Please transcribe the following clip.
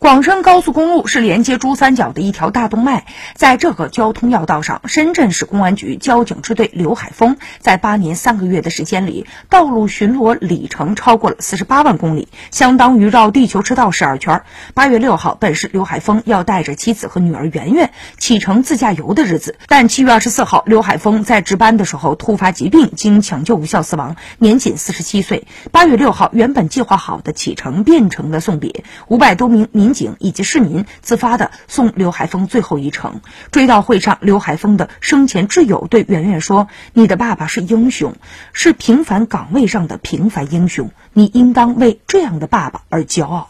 广深高速公路是连接珠三角的一条大动脉，在这个交通要道上，深圳市公安局交警支队刘海峰在八年三个月的时间里，道路巡逻里程超过了四十八万公里，相当于绕地球赤道十二圈。八月六号本是刘海峰要带着妻子和女儿圆圆启程自驾游的日子，但七月二十四号，刘海峰在值班的时候突发疾病，经抢救无效死亡，年仅四十七岁。八月六号，原本计划好的启程变成了送别，五百多名民。警以及市民自发的送刘海峰最后一程。追悼会上，刘海峰的生前挚友对圆圆说：“你的爸爸是英雄，是平凡岗位上的平凡英雄，你应当为这样的爸爸而骄傲。”